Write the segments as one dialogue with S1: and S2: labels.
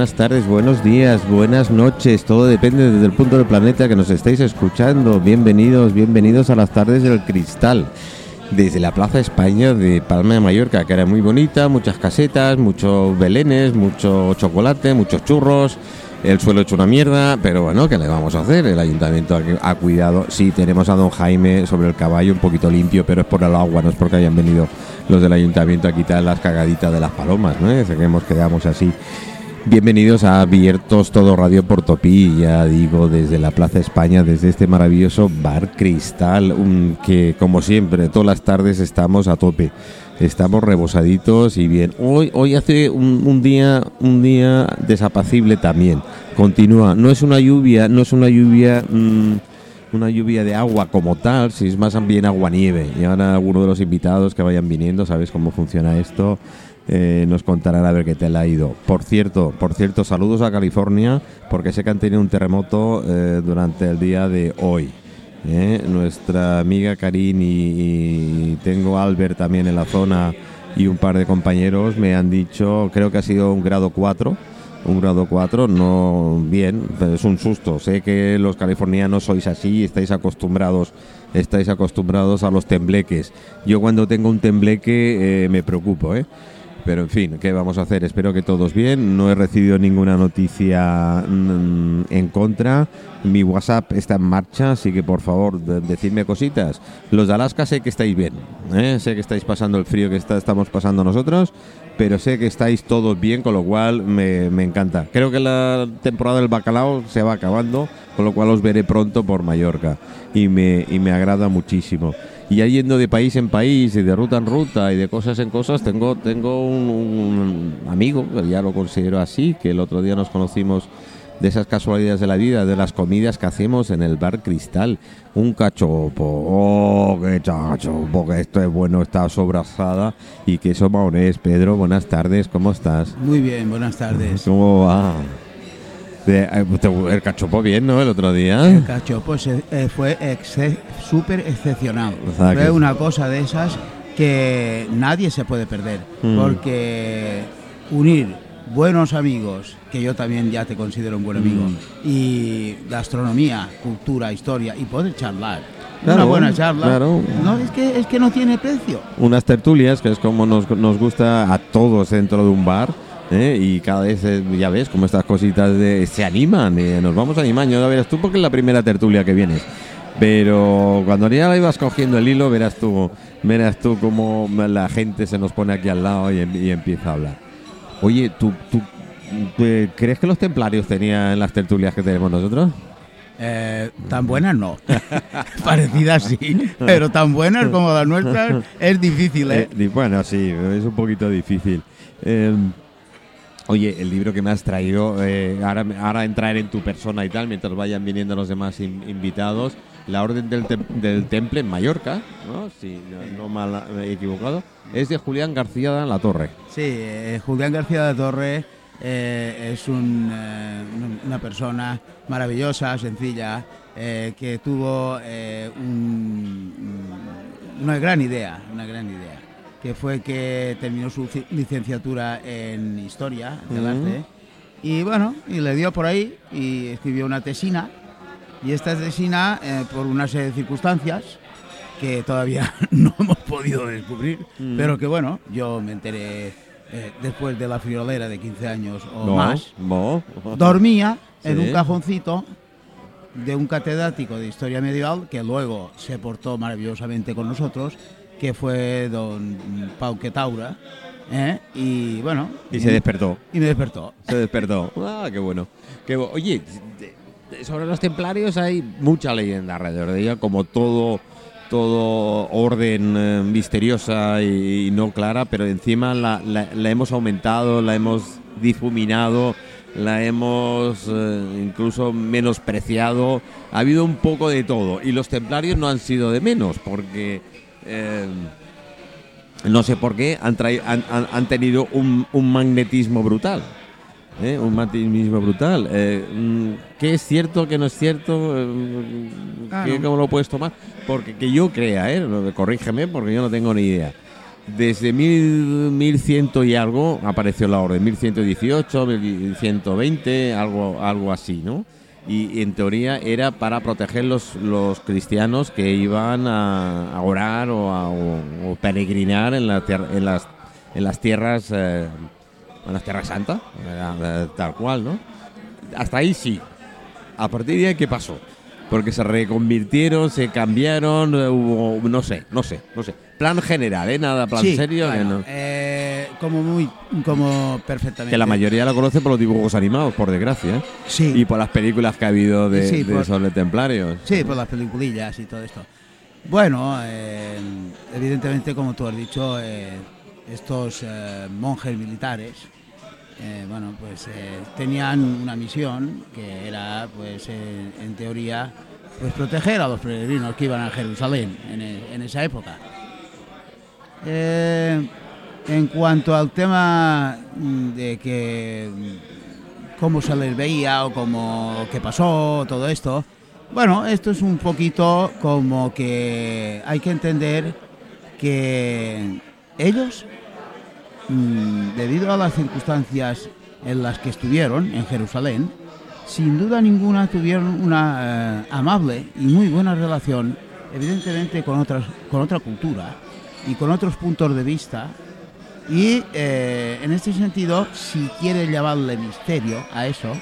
S1: Buenas tardes, buenos días, buenas noches, todo depende desde el punto del planeta que nos estáis escuchando. Bienvenidos, bienvenidos a las tardes del cristal. Desde la Plaza España de Palma de Mallorca, que era muy bonita, muchas casetas, muchos belenes, mucho chocolate, muchos churros, el suelo hecho una mierda, pero bueno, ¿qué le vamos a hacer? El ayuntamiento ha, cuidado. Sí, tenemos a don Jaime sobre el caballo un poquito limpio, pero es por el agua, no es porque hayan venido los del ayuntamiento a quitar las cagaditas de las palomas, ¿no? Seguimos, quedamos así. Bienvenidos a Abiertos Todo Radio Portopí, ya digo, desde la Plaza España, desde este maravilloso Bar Cristal, que como siempre, todas las tardes estamos a tope. Estamos rebosaditos y bien. Hoy, hoy hace un, un día, un día desapacible también. Continúa. No es una lluvia, no es una lluvia, mm, una lluvia de agua como tal, si es más bien agua nieve. Y ahora alguno de los invitados que vayan viniendo, sabes cómo funciona esto. Eh, nos contarán a ver qué tal ha ido. Por cierto, por cierto, saludos a California, porque sé que han tenido un terremoto eh, durante el día de hoy. ¿eh? Nuestra amiga Karin y, tengo Albert también en la zona y un par de compañeros me han dicho, creo que ha sido un grado 4, un grado 4, no bien, es un susto. Sé que los californianos sois así, estáis acostumbrados, estáis acostumbrados a los tembleques. Yo cuando tengo un tembleque eh, me preocupo, ¿eh? Pero en fin, ¿qué vamos a hacer? Espero que todos bien. No he recibido ninguna noticia mm, en contra. Mi WhatsApp está en marcha, así que por favor, de- decidme cositas. Los de Alaska sé que estáis bien. ¿eh? Sé que estáis pasando el frío que estamos pasando nosotros, pero sé que estáis todos bien, con lo cual me, me encanta. Creo que la temporada del bacalao se va acabando, con lo cual os veré pronto por Mallorca. Y me, y me agrada muchísimo y ya yendo de país en país y de ruta en ruta y de cosas en cosas, tengo, tengo un, un amigo, que ya lo considero así, que el otro día nos conocimos de esas casualidades de la vida, de las comidas que hacemos en el bar Cristal. Un cachopo, oh, qué cachopo, que esto es bueno, está sobrasada y queso maonés. Pedro, buenas tardes, ¿cómo estás?
S2: Muy bien, buenas tardes.
S1: ¿Cómo va? De- eh, el cachopo bien, ¿no? El otro día.
S2: El cachopo se- eh, fue exce- súper excepcional. Fue
S1: que-
S2: una cosa de esas que nadie se puede perder.
S1: Mm.
S2: Porque unir buenos amigos, que yo también ya te considero un buen amigo,
S1: Mm.
S2: y gastronomía, cultura, historia, y poder charlar.
S1: Claro,
S2: una buena charla.
S1: claro.
S2: No, es que, es que no tiene precio.
S1: unas tertulias, que es como nos, nos gusta a todos dentro de un bar. ¿Eh? Y cada vez, eh, ya ves, como estas cositas de, se animan, eh, nos vamos animando. Ya verás tú porque es la primera tertulia que vienes. Pero cuando ya ibas cogiendo el hilo, verás tú, verás tú cómo la gente se nos pone aquí al lado y, em- y empieza a hablar. Oye, ¿tú, tú eh, crees que los templarios tenían las tertulias que tenemos nosotros?
S2: Eh, tan buenas no. Parecidas sí, pero tan buenas como las nuestras es difícil, ¿eh?
S1: Eh, di- bueno, sí, es un poquito difícil. Eh, oye, el libro que me has traído, eh, ahora, ahora entrar en tu persona y tal, mientras vayan viniendo los demás in- invitados, La Orden del, Tem- del Temple en Mallorca, ¿no? Si no, mal he equivocado, es de Julián García La Torre.
S2: Sí, eh, Julián García de Torre eh, es un, eh, una persona maravillosa, sencilla, eh, que tuvo eh, un- una gran idea, una gran idea, que fue que terminó su ci- licenciatura en Historia del
S1: Ujú.
S2: Arte y bueno, y le dio por ahí y escribió una tesina y esta tesina, eh, por una serie de circunstancias, que todavía no hemos podido descubrir, pero que bueno, yo me enteré eh, después de la friolera de 15 años o
S1: no,
S2: más.
S1: no.
S2: Dormía en
S1: Sí.
S2: un cajoncito de un catedrático de historia medieval que luego se portó maravillosamente con nosotros, que fue don Pau Quetaura. ¿eh? Y bueno,
S1: Y se despertó.
S2: y me despertó.
S1: Se despertó. Ah, qué bueno. Qué Oye, sobre los templarios hay mucha leyenda alrededor de ella, como todo todo orden eh, misteriosa y, y no clara, pero encima la, la- la hemos aumentado, la hemos difuminado, la hemos eh, incluso menospreciado. Ha habido un poco de todo y los templarios no han sido de menos, porque eh, no sé por qué han, tenido un, un magnetismo brutal. ¿eh? Un magnetismo brutal. Eh, mm, ¿Qué es cierto, qué no es cierto?
S2: Ah,
S1: ¿qué-
S2: no.
S1: ¿Cómo lo puedes tomar? Porque que yo crea, ¿eh? corrígeme porque yo no tengo ni idea. desde 1100 y algo apareció la orden, 1118, 1120, algo, algo así, ¿no? Y, en teoría era para proteger los, los cristianos que iban a, orar o a peregrinar en, la en, las, en las tierras eh, en las tierras santas, tal cual, ¿no? Hasta ahí sí. A partir de ahí, ¿qué pasó? Porque se reconvirtieron, se cambiaron, eh, hubo, no sé, no sé, no sé. Plan general, ¿eh? Nada, plan serio.
S2: eh, como muy, como perfectamente.
S1: Que la mayoría la conoce por los dibujos animados, por desgracia. ¿eh?
S2: Sí.
S1: Y por las películas que ha habido de, sobre templarios.
S2: Sí, por las peliculillas y todo esto. Bueno, eh, evidentemente, como tú has dicho, eh, estos monjes militares eh, bueno, pues eh, tenían una misión que era, pues eh, en teoría, pues proteger a los peregrinos que iban a Jerusalén en, e, esa época. en cuanto al tema de que cómo se les veía o cómo qué pasó, todo esto, bueno, esto es un poquito como que hay que entender que ellos Mm, debido a las circunstancias en las que estuvieron en Jerusalén, sin duda ninguna tuvieron una eh, amable y muy buena relación, evidentemente con, otras, con otra cultura y con otros puntos de vista. Y eh, en este sentido, si quiere llamarle misterio a eso,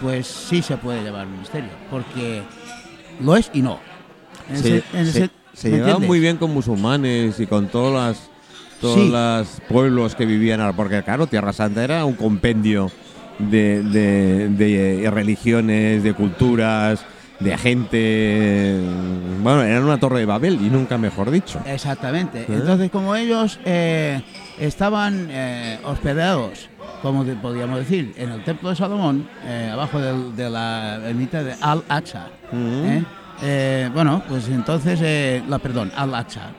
S2: pues sí se puede llamar misterio, porque lo es y no.
S1: se, llevaban muy bien con musulmanes y con todas las todos los pueblos que vivían, porque claro, Tierra Santa era un compendio de, de, religiones, de culturas, de gente. Bueno, era una torre de Babel y nunca mejor dicho.
S2: Exactamente. ¿Eh? Entonces, como ellos eh, estaban eh, hospedados, como podríamos decir, en el templo de Salomón, abajo de, la ermita de Al-Aqsa. bueno, pues entonces, la perdón, Al-Aqsa.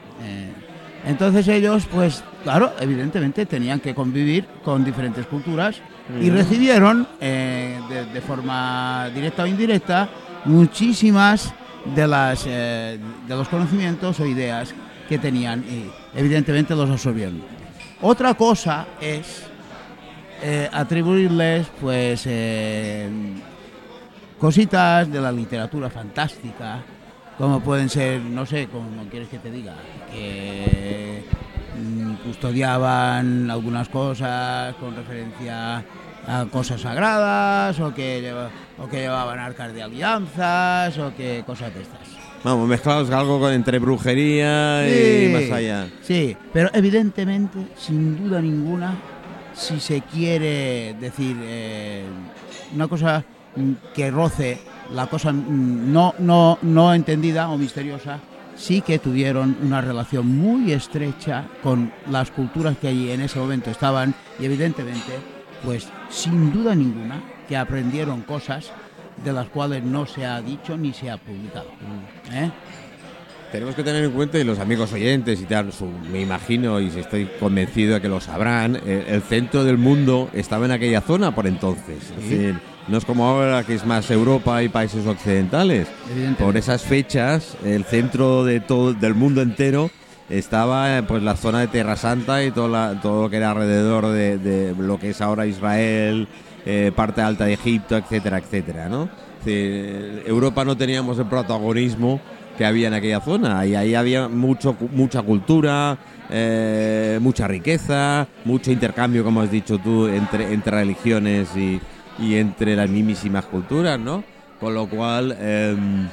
S2: Entonces ellos, pues claro, evidentemente tenían que convivir con diferentes culturas y recibieron eh, de, forma directa o indirecta muchísimas de, las, eh, de los conocimientos o ideas que tenían y evidentemente los absorbieron. Otra cosa es eh, atribuirles pues cositas de la literatura fantástica, como pueden ser, no sé, como quieres que te diga, que custodiaban algunas cosas con referencia a cosas sagradas o que, o que llevaban arcas de alianzas o que cosas de estas.
S1: Vamos, mezclados algo entre brujería y más allá.
S2: Sí, pero evidentemente, sin duda ninguna, si se quiere decir eh, una cosa que roce la cosa mm, no, no, no entendida o misteriosa, sí que tuvieron una relación muy estrecha con las culturas que allí en ese momento estaban y evidentemente, pues sin duda ninguna, que aprendieron cosas de las cuales no se ha dicho ni se ha publicado. ¿eh?
S1: Tenemos que tener en cuenta, y los amigos oyentes y tal, me imagino y estoy convencido de que lo sabrán, eh, el, centro del mundo estaba en aquella zona por entonces. Es decir, no es como ahora que es más Europa y países occidentales. Por esas fechas, el centro de todo, del mundo entero estaba pues la zona de Tierra Santa y todo, todo lo que era alrededor de, lo que es ahora Israel, eh, parte alta de Egipto, etcétera, etcétera, ¿no? Europa no teníamos el protagonismo que había en aquella zona. Y ahí había mucho, mucha cultura, eh, mucha riqueza, mucho intercambio, como has dicho tú, entre, entre religiones y, y entre las mismísimas culturas, ¿no? Con lo cual, em,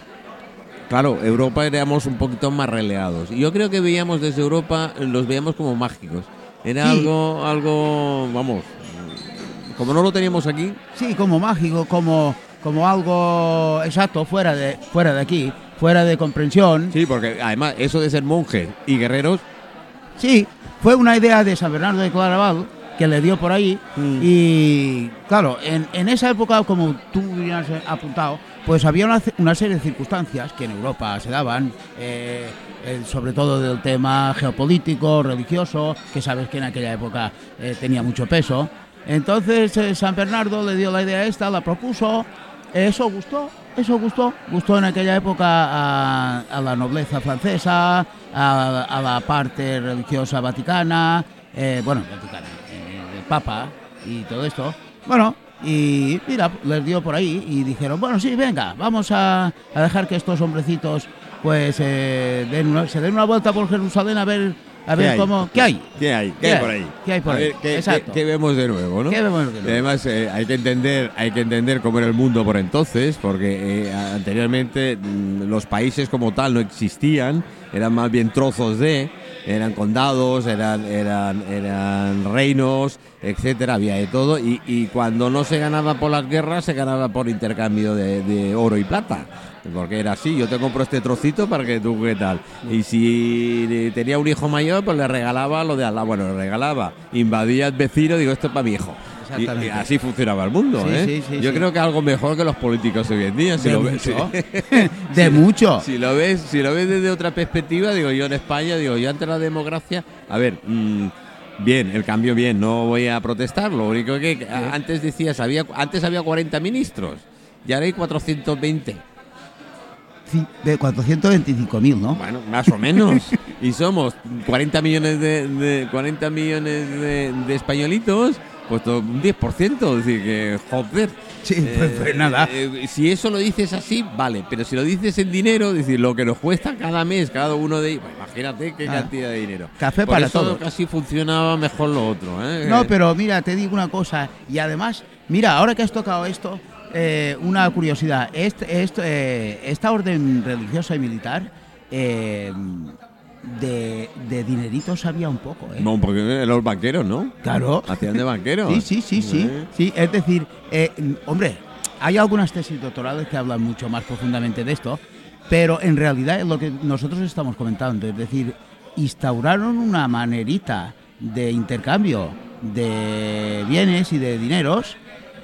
S1: claro, Europa éramos un poquito más relegados. Y yo creo que veíamos desde Europa, los veíamos como mágicos. Era algo, algo, vamos, como no lo teníamos aquí.
S2: Sí, como mágico, como, como algo exacto, fuera de, fuera de aquí fuera de comprensión.
S1: Sí, porque además eso de ser monjes y guerreros.
S2: Sí, fue una idea de San Bernardo de Claraval que le dio por ahí mm. y claro, en, en, esa época, como tú has apuntado, pues había una, una, serie de circunstancias que en Europa se daban, eh, sobre todo del tema geopolítico, religioso, que sabes que en aquella época eh, tenía mucho peso. Entonces eh, San Bernardo le dio la idea esta, la propuso, eso gustó eso gustó, gustó en aquella época a, a la nobleza francesa, a, a la parte religiosa vaticana, eh, bueno, vaticana, Papa y todo esto. Bueno, y mira, les dio por ahí y dijeron, bueno, sí, venga, vamos a, a dejar que estos hombrecitos pues eh, den una- se den una vuelta por Jerusalén a ver, a
S1: ¿Qué
S2: ver cómo... ¿Qué hay?
S1: ¿Qué hay? ¿Qué,
S2: ¿Qué
S1: hay por ahí?
S2: ¿Qué hay por
S1: A
S2: ahí?
S1: ver, ¿qué,
S2: Exacto.
S1: qué- vemos de nuevo, no?
S2: ¿Qué vemos de nuevo?
S1: Y Además, eh, hay que entender, hay que entender cómo era el mundo por entonces, porque eh, anteriormente mm, los países como tal no existían, eran más bien trozos de, eran condados, eran, eran, eran reinos, etcétera, había de todo, y, y cuando no se ganaba por las guerras, se ganaba por intercambio de, de oro y plata. Porque era así, yo te compro este trocito para que tú qué tal. Y si tenía un hijo mayor, pues le regalaba lo de al lado. Bueno, le regalaba, invadía al vecino, digo, esto es para mi hijo. Y,
S2: Exactamente.
S1: y así funcionaba el mundo,
S2: Sí,
S1: ¿eh?
S2: sí, sí,
S1: yo creo que algo mejor que los políticos hoy en día. Si
S2: de
S1: lo ves,
S2: mucho.
S1: si-
S2: de mucho.
S1: si lo ves, si lo ves desde otra perspectiva, digo yo en España, digo yo ante la democracia, a ver, mm, bien, el cambio bien, no voy a protestar, lo único que antes decías, había, antes había 40 ministros, y ahora hay 420.
S2: Sí, de 425.000, ¿no?
S1: Bueno, más o menos. y somos 40 millones de, de- 40 millones de, de españolitos, pues todo un 10%, es decir, que joder.
S2: Sí, pues, pues nada.
S1: eh, si eso lo dices así, vale, pero si lo dices en dinero, es decir, lo que nos cuesta cada mes, cada uno de ellos, pues imagínate qué
S2: Ah.
S1: cantidad de dinero.
S2: Café
S1: Por
S2: para
S1: eso
S2: todos.
S1: casi funcionaba mejor lo otro, ¿eh?
S2: No, pero mira, te digo una cosa. Y además, mira, ahora que has tocado esto, eh, una curiosidad. Este, este, eh, esta orden religiosa y militar, eh, de, de dineritos había un poco, ¿eh?
S1: No, porque los banqueros, ¿no?
S2: Claro.
S1: Hacían de banqueros.
S2: Sí, sí, sí, sí. Sí es decir, eh, hombre, hay algunas tesis doctorales que hablan mucho más profundamente de esto, pero en realidad es lo que nosotros estamos comentando, es decir, instauraron una manerita de intercambio de bienes y de dineros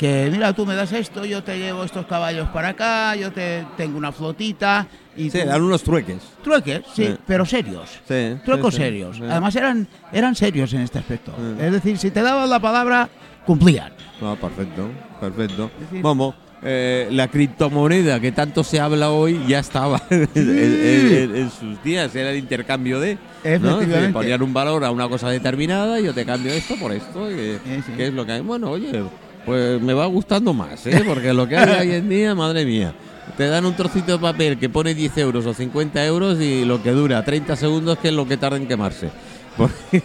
S2: que mira, tú me das esto, yo te llevo estos caballos para acá, yo te tengo una flotita y
S1: Sí, eran unos trueques.
S2: trueques, sí,
S1: Sí.
S2: pero serios.
S1: Sí,
S2: Truecos
S1: sí,
S2: serios. Además eran eran serios en este aspecto. Es decir, si te daban la palabra, cumplían.
S1: Ah, perfecto, perfecto.
S2: Decir-
S1: Vamos, eh, la criptomoneda que tanto se habla hoy ya estaba en, en- en- en sus días, era el intercambio de... ¿no?
S2: Efectivamente.
S1: Ponían un valor a una cosa determinada yo te cambio esto por esto, que, que es lo que hay. Bueno, oye, pues me va gustando más, ¿eh? porque lo que hay hoy en día, madre mía. Te dan un trocito de papel que pone 10 euros o 50 euros y lo que dura 30 segundos que es lo que tarda en quemarse. Porque,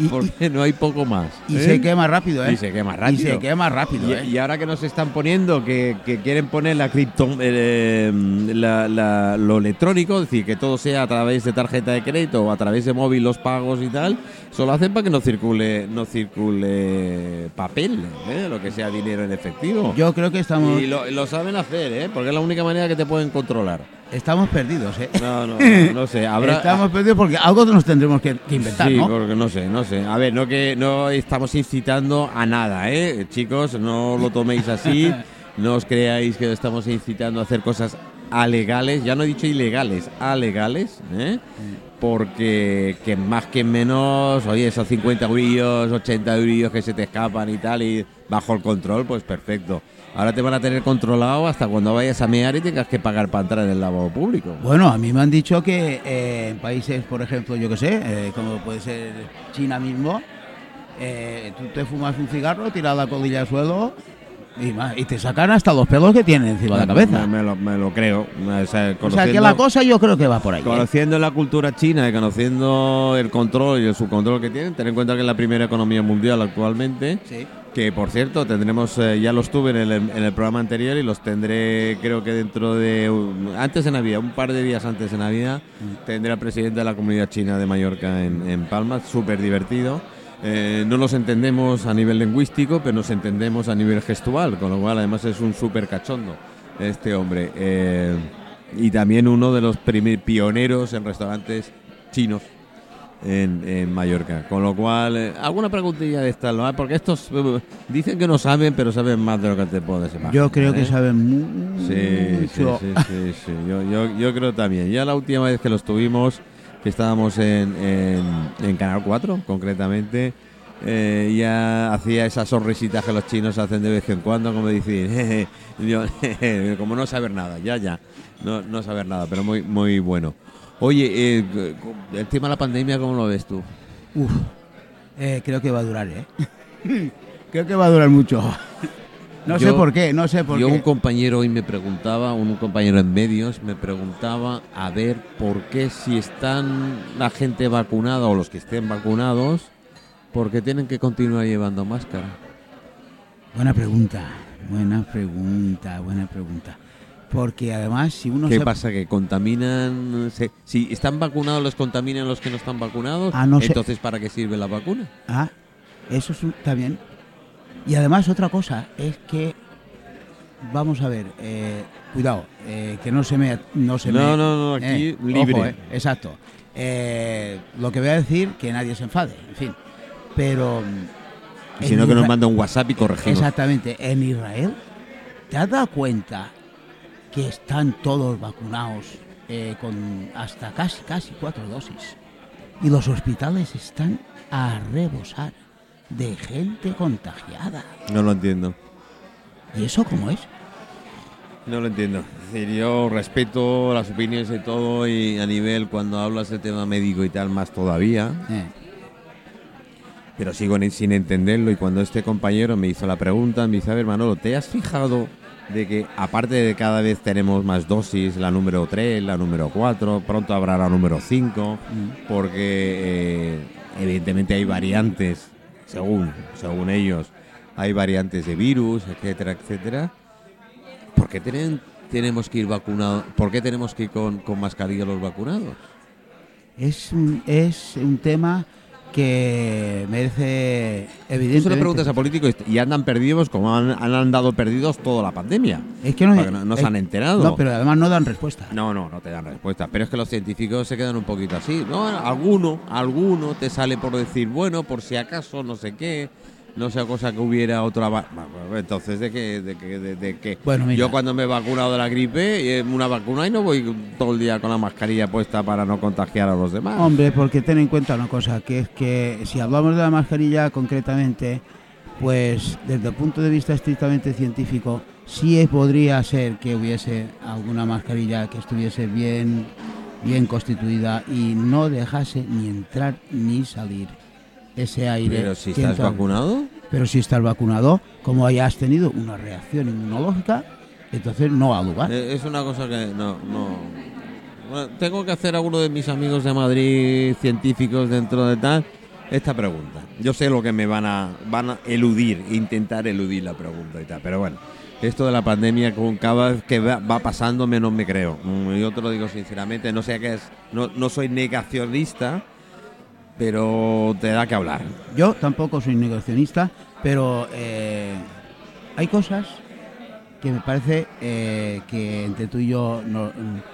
S2: Y-
S1: porque no hay poco más.
S2: Y
S1: ¿eh?
S2: se quema rápido, ¿eh?
S1: Y se quema rápido.
S2: Y se quema rápido,
S1: Y,
S2: ¿eh?
S1: y ahora que nos están poniendo que, que quieren poner la cripto, eh, la- la- lo electrónico, es decir, que todo sea a través de tarjeta de crédito o a través de móvil los pagos y tal, solo hacen para que no circule no circule papel, ¿eh? lo que sea dinero en efectivo.
S2: Yo creo que estamos,
S1: y lo, lo saben hacer, ¿eh? porque es la única manera que te pueden controlar.
S2: estamos perdidos, ¿eh?
S1: No, no, no, no sé. Habrá,
S2: Estamos perdidos porque algo nos tendremos que, que inventar,
S1: sí,
S2: ¿no?
S1: porque no sé, no sé. A ver, no que no estamos incitando a nada, ¿eh? Chicos, no lo toméis así. no os creáis que estamos incitando a hacer cosas alegales. Ya no he dicho ilegales, alegales, ¿eh? Porque que más que menos, oye, esos 50 eurillos, 80 eurillos que se te escapan y tal, y bajo el control, pues perfecto. Ahora te van a tener controlado hasta cuando vayas a mear y tengas que pagar para entrar en el lavabo público.
S2: Bueno, a mí me han dicho que eh, en países, por ejemplo, yo que sé, eh, como puede ser China mismo, eh, tú te fumas un cigarro, tiras la colilla al suelo y, y te sacan hasta los pelos que tienen encima de la cabeza.
S1: Me, me lo, me lo creo. O sea,
S2: O sea que la cosa yo creo que va por ahí. ¿eh?
S1: Conociendo la cultura china y conociendo el control y el subcontrol que tienen, ten en cuenta que es la primera economía mundial actualmente,
S2: Sí.
S1: que por cierto tendremos, eh, ya los tuve en el, en el programa anterior y los tendré creo que dentro de, un- antes de Navidad, un par de días antes de Navidad, tendré al presidente de la comunidad china de Mallorca en, en Palma, súper divertido. Eh, no nos entendemos a nivel lingüístico, pero nos entendemos a nivel gestual, con lo cual además es un súper cachondo este hombre. Eh, y también uno de los pioneros en restaurantes chinos en, en Mallorca. Con lo cual, eh, alguna preguntilla de esta, ¿no? porque estos eh, dicen que no saben, pero saben más de lo que te puedes imaginar.
S2: Yo creo que saben mucho.
S1: Sí, sí, sí, sí, sí. Yo, yo, yo creo también. Ya la última vez que los tuvimos, estábamos en, en, Canal 4, concretamente, eh, ya hacía esas sonrisitas que los chinos hacen de vez en cuando, como decir, como no saber nada, ya, ya, no, no saber nada, pero muy, muy bueno. Oye, eh, el tema de la pandemia, ¿cómo lo ves tú?
S2: Eh, creo que va a durar, ¿eh? creo que va a durar mucho. No sé
S1: Yo-
S2: por qué, no sé por
S1: Yo
S2: qué.
S1: un compañero hoy me preguntaba, un compañero en medios me preguntaba a ver por qué si están la gente vacunada o los que estén vacunados, por qué tienen que continuar llevando máscara.
S2: Buena pregunta, buena pregunta, buena pregunta. Porque además, si uno
S1: ¿Qué
S2: se...
S1: pasa? ¿Que contaminan? se- si están vacunados, los contaminan los que no están vacunados.
S2: Ah, no sé.
S1: Entonces, ¿para qué sirve la vacuna?
S2: Ah, eso es un- está bien. Y además otra cosa es que, vamos a ver, eh, cuidado, eh, que no se me... No, se
S1: No,
S2: me-
S1: no, no, aquí
S2: eh,
S1: libre.
S2: ojo, exacto. Lo que voy a decir, que nadie se enfade, en fin. Pero...
S1: Si no, que nos manda un WhatsApp y corregimos.
S2: Exactamente, en Israel, ¿te has dado cuenta que están todos vacunados eh, con hasta casi, casi cuatro dosis? Y los hospitales están a rebosar de gente contagiada.
S1: No lo entiendo.
S2: ¿Y eso cómo es?
S1: No lo entiendo. Es decir, yo respeto las opiniones de todo y a nivel cuando hablas del tema médico y tal más todavía,
S2: Eh,
S1: pero sigo sin entenderlo y cuando este compañero me hizo la pregunta, me dice, a ver Manolo, ¿te has fijado de que aparte de cada vez tenemos más dosis, la número 3, la número 4, pronto habrá la número 5,
S2: mm,
S1: porque eh, evidentemente hay variantes, según, según ellos, hay variantes de virus, etcétera, etcétera. ¿Por qué tienen- tenemos que ir vacunados? ¿Por qué tenemos que ir con, con mascarilla los vacunados?
S2: es, es un tema que merece
S1: Tú
S2: evidentemente...
S1: le preguntas a políticos y andan perdidos como han, han andado perdidos toda la pandemia.
S2: es que no,
S1: no- no se han enterado.
S2: No, pero además no dan respuesta.
S1: No, no, no te dan respuesta. Pero es que los científicos se quedan un poquito así. No, alguno, alguno te sale por decir, bueno, por si acaso, no sé qué, no sea cosa que hubiera otra. Entonces, ¿de qué? ¿De qué? De, de qué?
S2: Bueno, mira.
S1: Yo cuando me he vacunado de la gripe, eh, una vacuna y no voy todo el día con la mascarilla puesta para no contagiar a los demás.
S2: Hombre, porque ten en cuenta una cosa, que es que si hablamos de la mascarilla concretamente, pues desde el punto de vista estrictamente científico, sí podría ser que hubiese alguna mascarilla que estuviese bien, bien constituida y no dejase ni entrar ni salir ese aire.
S1: Pero si estás
S2: entra-
S1: vacunado,
S2: Pero si estás vacunado, como hayas tenido una reacción inmunológica, entonces no ha lugar.
S1: eh, es una cosa que no. no Bueno, tengo que hacer a uno de mis amigos de Madrid, científicos dentro de tal, esta pregunta. Yo sé lo que me van a, van a eludir, intentar eludir la pregunta y tal, pero bueno. Esto de la pandemia, con cada vez que va, va pasando, menos me creo. Yo te lo digo sinceramente, no sé qué es, no, no soy negacionista, pero te da que hablar.
S2: Yo tampoco soy negacionista, pero eh, hay cosas que me parece eh, que entre tú y yo no-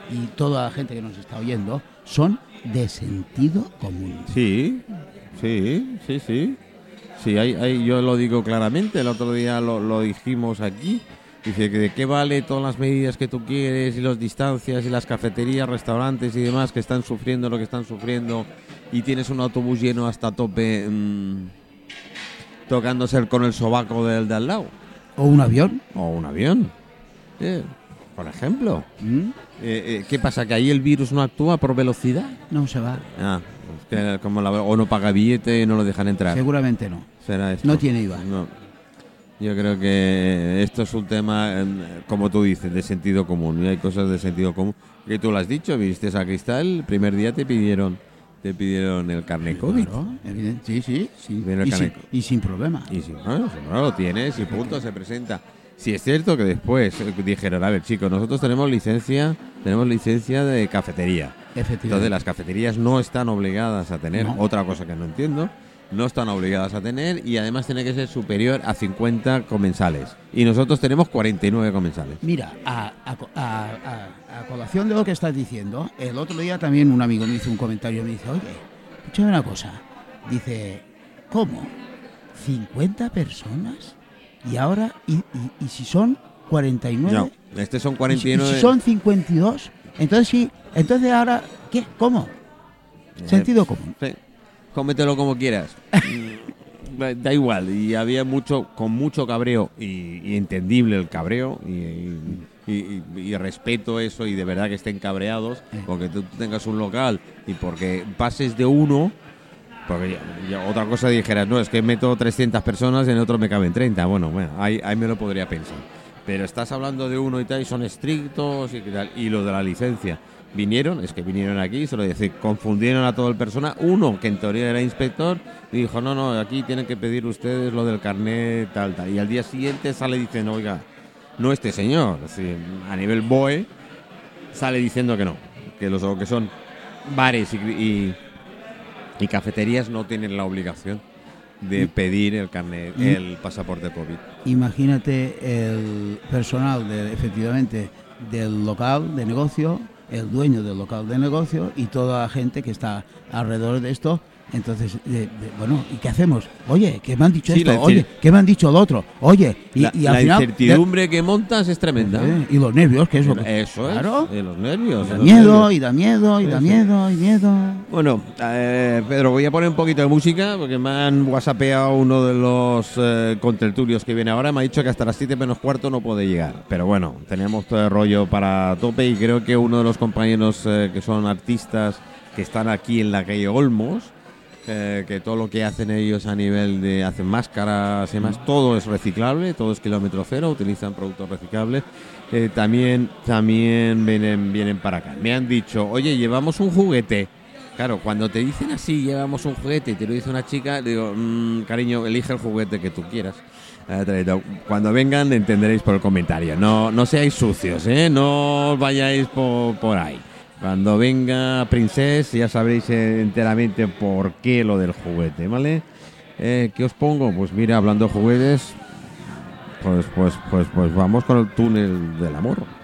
S2: y toda la gente que nos está oyendo son de sentido común.
S1: Sí, sí, sí, sí. Sí, hay, hay- yo lo digo claramente, el otro día lo, lo dijimos aquí. Dice que de qué vale todas las medidas que tú quieres y las distancias y las cafeterías, restaurantes y demás que están sufriendo lo que están sufriendo y tienes un autobús lleno hasta tope mm, tocándose el- con el sobaco del de al lado
S2: O un avión.
S1: o un avión. Eh, por ejemplo.
S2: ¿Mm?
S1: Eh, eh, ¿Qué pasa? ¿Que ahí el virus no actúa por velocidad?
S2: No se va.
S1: Ah, es que como la, o no paga billete y no lo dejan entrar.
S2: Seguramente no.
S1: Será esto.
S2: No tiene IVA.
S1: No. Yo creo que esto es un tema, em, como tú dices, de sentido común. Y hay cosas de sentido común. Que tú lo has dicho, viniste a Cristal, el primer día te pidieron te pidieron el carnet COVID.
S2: Claro, evidente. Sí, sí, sí. Y sin, y sin problema.
S1: Y si no, si no lo tienes y punto, se presenta. Si es cierto que después eh, dijeron, a ver chicos, nosotros tenemos licencia, tenemos licencia de cafetería.
S2: Efectivamente.
S1: Entonces las cafeterías no están obligadas a tener,
S2: No.
S1: otra cosa que no entiendo, no están obligadas a tener y además tiene que ser superior a 50 comensales. Y nosotros tenemos 49 comensales.
S2: Mira, a, a, a- a- colación de lo que estás diciendo, el otro día también un amigo me hizo un comentario y me dice, oye, escúchame una cosa. Dice, ¿cómo? ¿50 personas? Y ahora, ¿y, y- y si son 49?
S1: No, este son
S2: ¿Y si- y
S1: 49.
S2: si son 52? Entonces sí, entonces ahora, ¿qué? ¿Cómo?
S1: Eh,
S2: Sentido común.
S1: sí. Cómetelo como quieras. Mm, da igual. Y había mucho, con mucho cabreo, y, y entendible el cabreo, y, y- y- y respeto eso, y de verdad que estén cabreados, porque tú tengas un local y porque pases de uno. Porque ya- ya otra cosa dijeras, no, es que meto 300 personas y en otro me caben 30. Bueno, bueno, ahí, ahí me lo podría pensar. Pero estás hablando de uno y tal, y son estrictos y tal. Y lo de la licencia. Vinieron, es que vinieron aquí, se lo decir, confundieron a todo el persona. Uno, que en teoría era inspector, dijo, no, no, aquí tienen que pedir ustedes lo del carnet, tal, tal. Y al día siguiente sale diciendo, oiga, no este señor. A nivel BOE, sale diciendo que no, que los que son bares y, y, y cafeterías no tienen la obligación de pedir el carnet, el pasaporte COVID.
S2: Imagínate el personal, de, efectivamente, del local de negocio, el dueño del local de negocio y toda la gente que está alrededor de esto. Entonces, de- de- bueno, ¿y qué hacemos? Oye, ¿qué me han dicho
S1: Sí,
S2: esto? Oye, ¿qué me han dicho lo otro? Oye, y,
S1: la
S2: y al
S1: la
S2: final...
S1: incertidumbre que montas es tremenda.
S2: Eh, y los nervios, que es lo que...
S1: Eso
S2: Claro.
S1: es, de los nervios.
S2: Da
S1: los
S2: miedo,
S1: nervios.
S2: y da miedo, y da miedo, y miedo.
S1: Bueno, eh, Pedro, voy a poner un poquito de música porque me han whatsappeado uno de los eh, contertulios que viene ahora. Me ha dicho que hasta las 7 menos cuarto no puede llegar. Pero bueno, tenemos todo el rollo para tope y creo que uno de los compañeros eh, que son artistas que están aquí en la calle Olmos, eh, que todo lo que hacen ellos a nivel de hacen máscaras y demás, todo es reciclable, todo es kilómetro cero, utilizan productos reciclables. Eh, también también vienen, vienen para acá. Me han dicho, oye, llevamos un juguete. Claro, cuando te dicen así, llevamos un juguete te lo dice una chica, digo, "Mm, cariño, elige el juguete que tú quieras. Eh. Cuando vengan entenderéis por el comentario. No, no seáis sucios, ¿eh? No vayáis por, por ahí. Cuando venga Princess ya sabréis enteramente por qué lo del juguete, ¿vale? Eh, ¿Qué os pongo? Pues mira, hablando de juguetes, pues, pues, pues, pues vamos con el túnel del amor.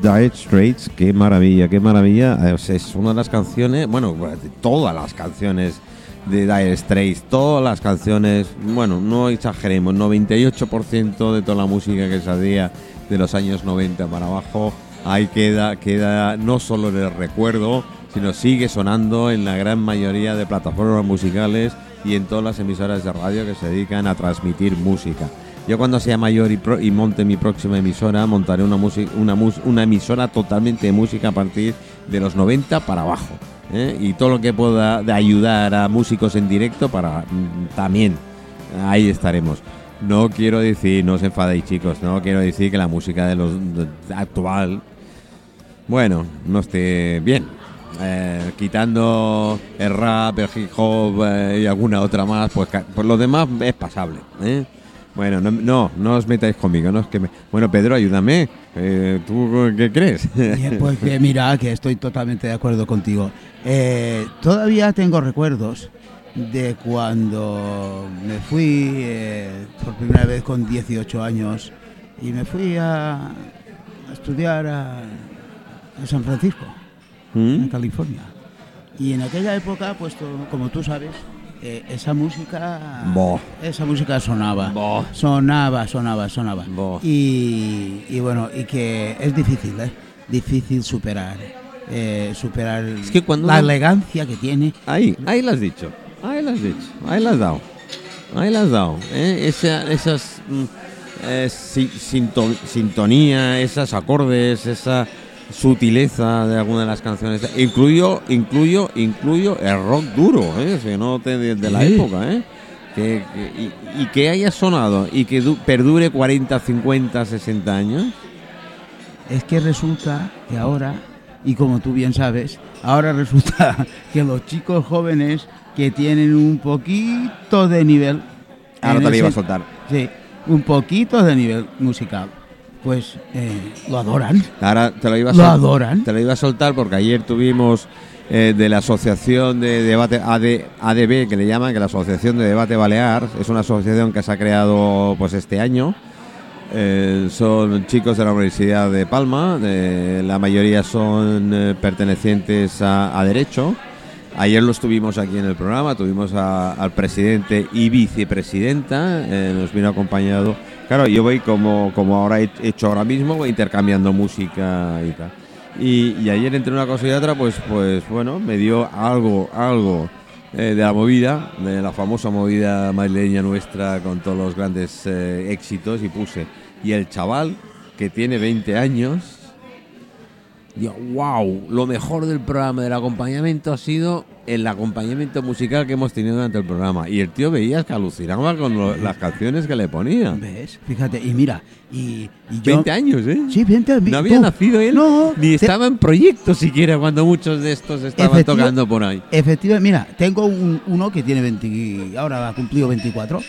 S1: Dire Straits, qué maravilla, qué maravilla. Eh, Es una de las canciones, bueno, de todas las canciones de Dire Straits, todas las canciones, bueno, no exageremos, 98% de toda la música que salía de los años 90 para abajo, ahí queda, queda no solo en el recuerdo, sino sigue sonando en la gran mayoría de plataformas musicales y en todas las emisoras de radio que se dedican a transmitir música. Yo cuando sea mayor y, pro- y monte mi próxima emisora, montaré una, una, una emisora totalmente de música a partir de los 90 para abajo. ¿eh? Y todo lo que pueda de ayudar a músicos en directo para mm, también. Ahí estaremos. No quiero decir, no os enfadéis chicos, no quiero decir que la música de los actual, bueno, no esté bien. Eh, quitando el rap, el hip hop eh, y alguna otra más, pues, pues lo demás es pasable. Bueno, no, no, no os metáis conmigo, no es que me... Bueno, Pedro, ayúdame. Eh, ¿Tú qué crees?
S2: Pues que mira, que estoy totalmente de acuerdo contigo. Eh, todavía tengo recuerdos de cuando me fui eh, por primera vez con 18 años y me fui a, estudiar a, a San Francisco, en
S1: ¿Mm?
S2: California. Y en aquella época, pues como tú sabes, eh, esa música,
S1: Boh.
S2: esa música sonaba,
S1: Boh.
S2: sonaba, sonaba, sonaba. Y, y bueno, y que es difícil, ¿eh? difícil superar, eh, superar
S1: Es que cuando
S2: la
S1: uno-
S2: elegancia que tiene.
S1: Ahí, ahí lo has dicho. Ahí lo has dicho. Ahí lo has dado. Ahí lo has dado. ¿eh? Esa- esas mm, si- sinto- sintonía, esos acordes, esa sutileza de alguna de las canciones. Incluyo, incluyo, incluyo el rock duro, ¿eh? que no te de, de la
S2: Sí.
S1: época, ¿eh? Que, que- y, y que haya sonado y que du- perdure 40, 50, 60 años.
S2: Es que resulta que ahora, y como tú bien sabes, ahora resulta que los chicos jóvenes que tienen un poquito de nivel.
S1: Ahora te lo iba a soltar.
S2: Sí, un poquito de nivel musical. Pues eh, lo adoran.
S1: Ahora te lo iba a
S2: Lo adoran.
S1: Te lo iba a soltar porque ayer tuvimos eh, de la Asociación de Debate AD ADB, que le llaman, que la Asociación de Debate Balear. Es una asociación que se ha creado pues este año. Eh, son chicos de la Universidad de Palma, la mayoría son eh, pertenecientes a, a Derecho. Ayer los tuvimos aquí en el programa, tuvimos a- al presidente y vicepresidenta, nos vino acompañado. Claro, yo voy como, como ahora he hecho ahora mismo, voy intercambiando música y tal. Y, ayer entre una cosa y otra, pues, pues bueno, me dio algo, algo eh, de la movida, de la famosa movida madrileña nuestra con todos los grandes eh, éxitos y puse. Y el chaval, que tiene 20 años, Digo, wow, lo mejor del programa del acompañamiento ha sido el acompañamiento musical que hemos tenido durante el programa. Y el tío veías que alucinaba con lo- las canciones que le ponía.
S2: ¿Ves? Fíjate, y mira, y, y yo...
S1: 20 años, ¿eh?
S2: Sí, 20 años.
S1: No había nacido él,
S2: No,
S1: ni
S2: te-
S1: estaba en proyecto siquiera cuando muchos de estos estaban
S2: Efectiva-
S1: tocando por ahí.
S2: Efectivamente, mira, tengo un- uno que tiene 20, ahora ha cumplido 24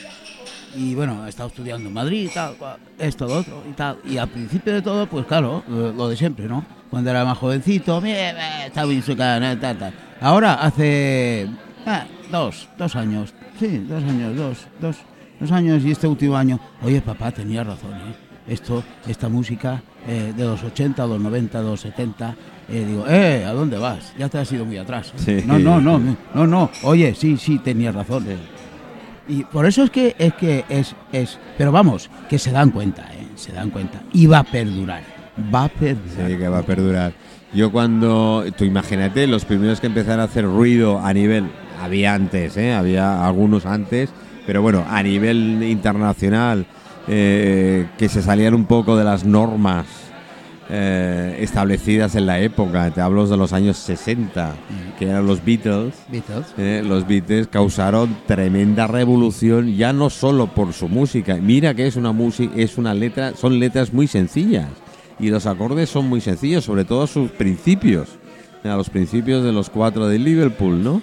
S2: y bueno, ha estado estudiando en Madrid y tal, esto, lo otro y tal. Y al principio de todo, pues claro, lo, lo de siempre, ¿no? Cuando era más jovencito, mira, eh, estaba bien su cara, tal, tal. Ahora hace ah, dos, dos años, sí, dos años, dos, dos, dos años y este último año, oye papá, tenía razón, ¿eh? Esto, esta música eh, de los 80, los 90, los 70, eh, digo, eh, ¿a dónde vas? Ya te has ido muy atrás.
S1: Sí.
S2: No, no, no, no, no, oye, sí, sí, tenías razón. Y por eso es que es que es, es, pero vamos, que se dan cuenta, ¿eh? se dan cuenta. Y va a perdurar, va a perdurar.
S1: Sí, que va a perdurar. Yo cuando, tú imagínate, los primeros que empezaron a hacer ruido a nivel, había antes, ¿eh? había algunos antes, pero bueno, a nivel internacional, eh, que se salían un poco de las normas eh, establecidas en la época, te hablo de los años 60, que eran los Beatles.
S2: Beatles.
S1: Eh, los Beatles causaron tremenda revolución ya no solo por su música. Mira que es una música, es una letra, son letras muy sencillas y los acordes son muy sencillos, sobre todo sus principios, a los principios de los cuatro de Liverpool, ¿no?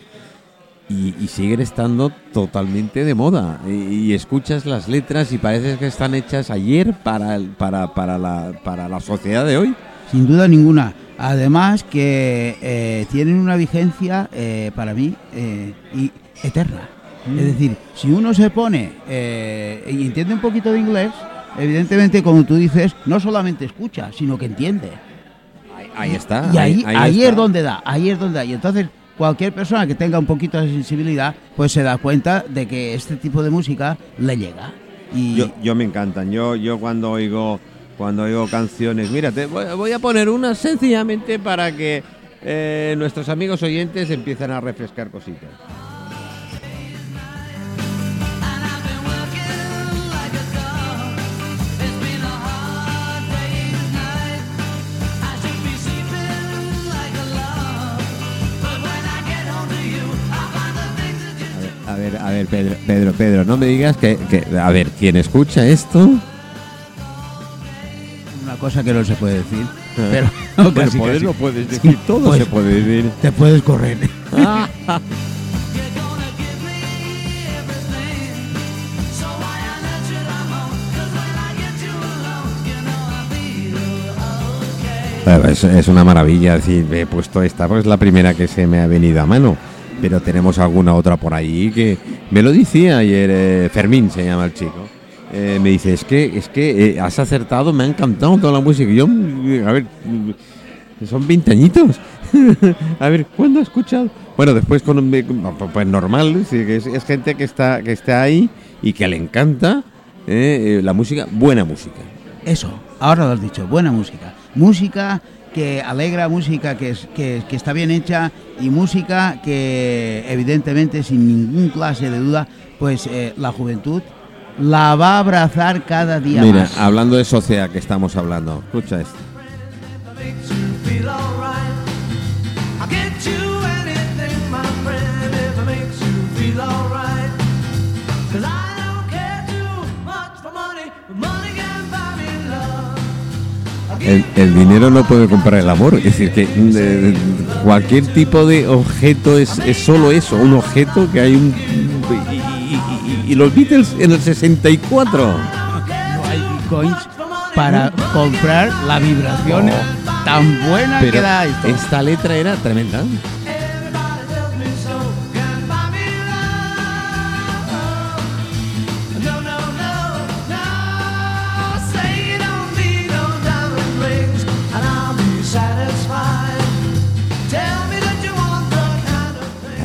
S1: Y, y siguen estando totalmente de moda. Y, y escuchas las letras y parece que están hechas ayer para, el- para, para, la, para la sociedad de hoy.
S2: Sin duda ninguna. Además que eh, tienen una vigencia eh, para mí eh, y eterna. Es decir, si uno se pone eh, y entiende un poquito de inglés, evidentemente, como tú dices, no solamente escucha, sino que entiende.
S1: Ahí, ahí está.
S2: Y ahí, ahí,
S1: está.
S2: es donde da, ahí es donde da. Y entonces cualquier persona que tenga un poquito de sensibilidad, pues se da cuenta de que este tipo de música le llega. Y
S1: Yo, yo me encantan. Yo, yo cuando oigo cuando oigo canciones, mira, te voy, voy a poner una sencillamente para que eh, nuestros amigos oyentes empiecen a refrescar cositas. Ver, Pedro, Pedro, Pedro, no me digas que, que- a ver, quien escucha esto,
S2: una cosa que no se puede decir, pero
S1: Bueno,
S2: casi,
S1: poder
S2: casi.
S1: lo puedes decir,
S2: Sí,
S1: todo
S2: pues,
S1: se puede decir.
S2: Te puedes correr.
S1: Es, una maravilla, decir, he puesto esta, pues es la primera que se me ha venido a mano. Pero tenemos alguna otra por ahí que me lo decía ayer, eh, Fermín se llama el chico. Eh, me dice, es que, es que eh, has acertado, me ha encantado toda la música. Yo, mm, a ver, mm, son 20 añitos. a ver, ¿cuándo has escuchado? Bueno, después con un, pues normal, es, es gente que está, que está ahí y que le encanta eh, la música, buena música.
S2: Eso, ahora lo has dicho, buena música. Música que alegra, música que, es, que, que está bien hecha y música que evidentemente sin ningún clase de duda, pues eh, la juventud la va a abrazar cada día
S1: Mira,
S2: más.
S1: hablando de sociedad que estamos hablando, escucha esto. El, dinero no puede comprar el amor, es decir, que eh, cualquier tipo de objeto es, es solo eso, un objeto que hay un... Y, y- y- y los Beatles en el 64.
S2: No hay bitcoins para comprar la vibración tan buena que da esto.
S1: esta letra era tremenda.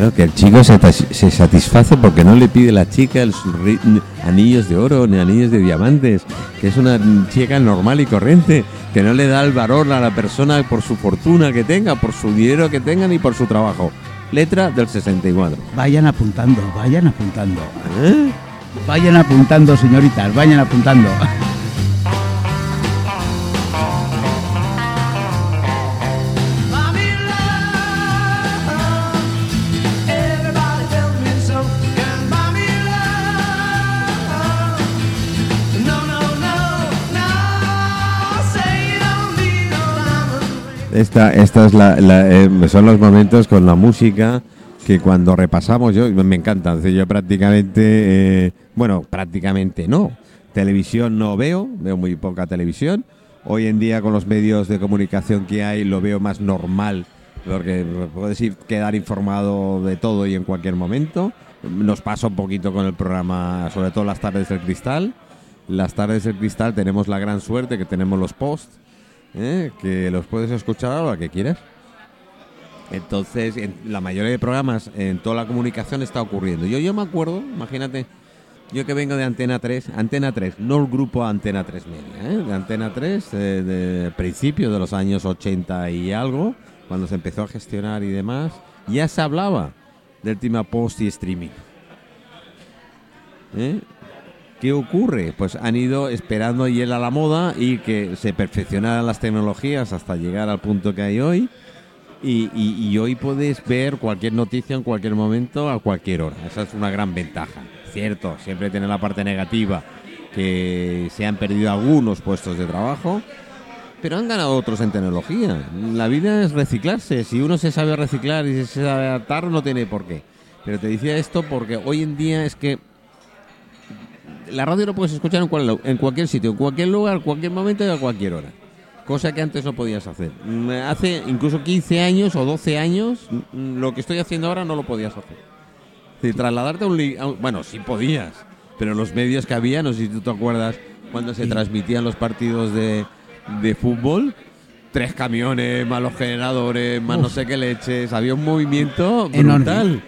S1: Claro, que el chico se, se satisface porque no le pide la chica ri- anillos de oro ni anillos de diamantes, que es una chica normal y corriente, que no le da el valor a la persona por su fortuna que tenga, por su dinero que tenga ni por su trabajo. Letra del 64.
S2: Vayan apuntando, vayan apuntando.
S1: ¿Eh?
S2: Vayan apuntando, señoritas, vayan apuntando.
S1: Esta, eh, son los momentos con la música que cuando repasamos yo me encanta. Yo prácticamente, eh, bueno, prácticamente no. Televisión no veo, veo muy poca televisión. Hoy en día con los medios de comunicación que hay lo veo más normal, porque puedes ir, quedar informado de todo y en cualquier momento. Nos pasa un poquito con el programa, sobre todo las tardes del cristal. Las tardes del cristal tenemos la gran suerte que tenemos los posts ¿eh? que los puedes escuchar a la que quieras. Entonces, en la mayoría de programas, en toda la comunicación está ocurriendo. Yo, yo me acuerdo, imagínate, yo que vengo de Antena 3, Antena 3, no el grupo Antena 3 Media, ¿eh? de Antena 3, eh, de principios de los años 80 y algo, cuando se empezó a gestionar y demás, ya se hablaba del tema post y streaming. ¿Eh? ¿Qué ocurre? Pues han ido esperando y él a la moda y que se perfeccionaran las tecnologías hasta llegar al punto que hay hoy. Y, hoy puedes ver cualquier noticia en cualquier momento a cualquier hora. Esa es una gran ventaja. Cierto, siempre tiene la parte negativa que se han perdido algunos puestos de trabajo, pero han ganado otros en tecnología. La vida es reciclarse. Si uno se sabe reciclar y se sabe adaptar, no tiene por qué. Pero te decía esto porque hoy en día es que la radio lo puedes escuchar en, cual- en cualquier sitio, en cualquier lugar, en cualquier momento y a cualquier hora. Cosa que antes no podías hacer. Mm, Hace incluso 15 años o 12 años, mm, lo que estoy haciendo ahora no lo podías hacer. Decir, trasladarte a un, a un- Bueno, sí podías, pero los medios que había, no sé si tú te acuerdas, cuando se
S2: Sí.
S1: transmitían los partidos de, de fútbol, tres camiones, más los generadores, más no sé qué leches, había un movimiento
S2: Enorme.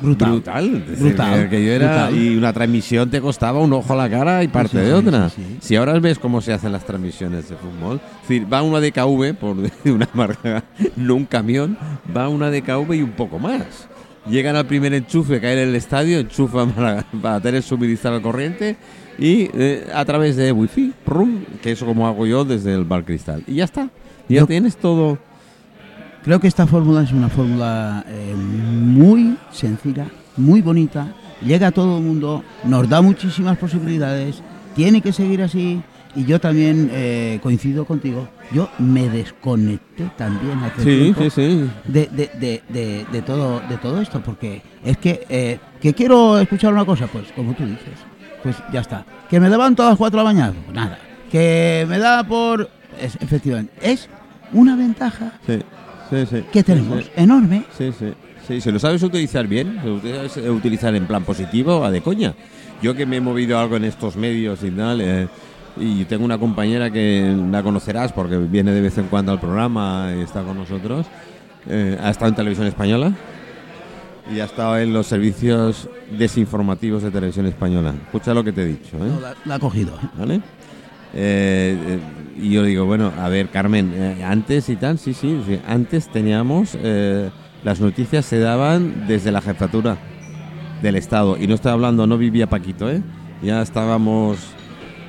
S1: Brutal.
S2: Brutal.
S1: Que- yo era,
S2: brutal.
S1: y una transmisión te costaba un ojo a la cara y parte
S2: Sí,
S1: de otra.
S2: sí, sí.
S1: Si ahora ves cómo se hacen las transmisiones de fútbol, es decir, va una DKV, por una marca, no un camión, va una DKV y un poco más. Llegan al primer enchufe hay en el estadio, enchufan para, para tener suministrar la corriente y eh, a través de wifi, prum, que eso como hago yo desde el bar cristal. Y ya está. Ya tienes todo.
S2: Creo que esta fórmula es una fórmula eh, muy sencilla, muy bonita, llega a todo el mundo, nos da muchísimas posibilidades, tiene que seguir así y yo también eh, coincido contigo. Yo me desconecté también hace
S1: Sí, sí, sí.
S2: de, de, de, de, de todo, de todo esto, porque es que, eh, que quiero escuchar una cosa, pues como tú dices, pues ya está. Que me levanto a las 4 de la mañana, pues nada. Que me da por... es- efectivamente, es una ventaja
S1: Sí, sí, sí.
S2: que tenemos
S1: sí.
S2: enorme.
S1: Sí, sí. Sí, si lo sabes utilizar bien, lo sabes utilizar en plan positivo, a de coña. Yo que me he movido algo en estos medios y tal, eh, y tengo una compañera que la conocerás porque viene de vez en cuando al programa y está con nosotros, eh, ha estado en televisión española y ha estado en los servicios desinformativos de televisión española. Escucha lo que te he dicho, ¿eh?
S2: La, la ha cogido. ¿eh?
S1: ¿Vale? Eh, eh, y yo digo, bueno, a ver, Carmen, eh, antes y tal, sí, sí, antes teníamos, las noticias se daban desde la jefatura del Estado. Y no estoy hablando, no vivía Paquito, ¿eh? Ya estábamos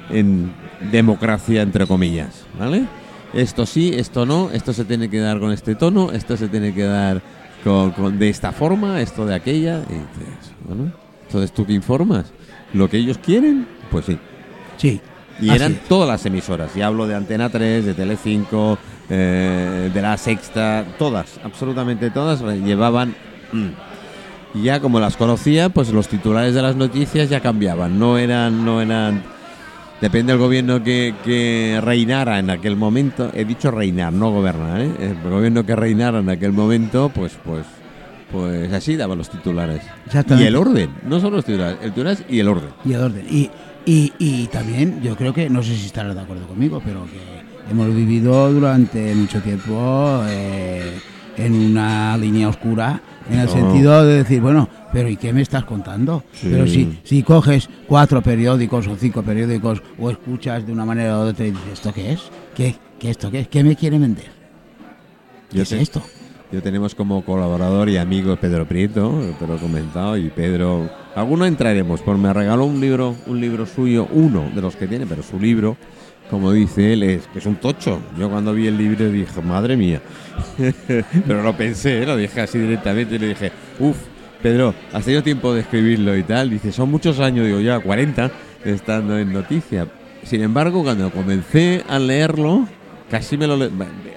S1: en democracia, entre comillas, ¿vale? Esto sí, esto no, esto se tiene que dar con este tono, esto se tiene que dar con, de esta forma, esto de aquella. Entonces tú que informas, lo que ellos quieren, pues sí.
S2: Sí.
S1: Y eran todas las emisoras. Y hablo de Antena 3, de Telecinco, eh, de La Sexta, todas, absolutamente todas llevaban... mm. Y ya como las conocía, pues los titulares de las noticias ya cambiaban. No eran... No eran Depende del gobierno que, que reinara en aquel momento. He dicho reinar, no gobernar. ¿eh? El gobierno que reinara en aquel momento, pues, pues, pues así daban los titulares. Y el orden, no solo los titulares, el titular y el orden.
S2: Y el orden. Y, y, y también yo creo que, no sé si estarás de acuerdo conmigo, pero que hemos vivido durante mucho tiempo eh, en una línea oscura, en el
S1: No.
S2: sentido de decir, bueno, pero ¿y qué me estás contando?
S1: Sí.
S2: Pero si, si coges cuatro periódicos o cinco periódicos o escuchas de una manera u otra y dices, ¿esto qué es? ¿Qué, qué esto qué es? ¿Qué me quiere vender? ¿Qué
S1: Yo
S2: es
S1: te-
S2: esto?
S1: Yo tenemos como colaborador y amigo Pedro Prieto, te he comentado, y Pedro, alguno entraremos, pues me regaló un libro, un libro suyo, uno de los que tiene, pero su libro, como dice él, es que es un tocho. Yo cuando vi el libro dije, madre mía, pero lo pensé, lo dije así directamente y le dije, uff, Pedro, has tenido tiempo de escribirlo y tal, dice, son muchos años, digo, ya 40, estando en noticia. Sin embargo, cuando comencé a leerlo, casi me lo... le-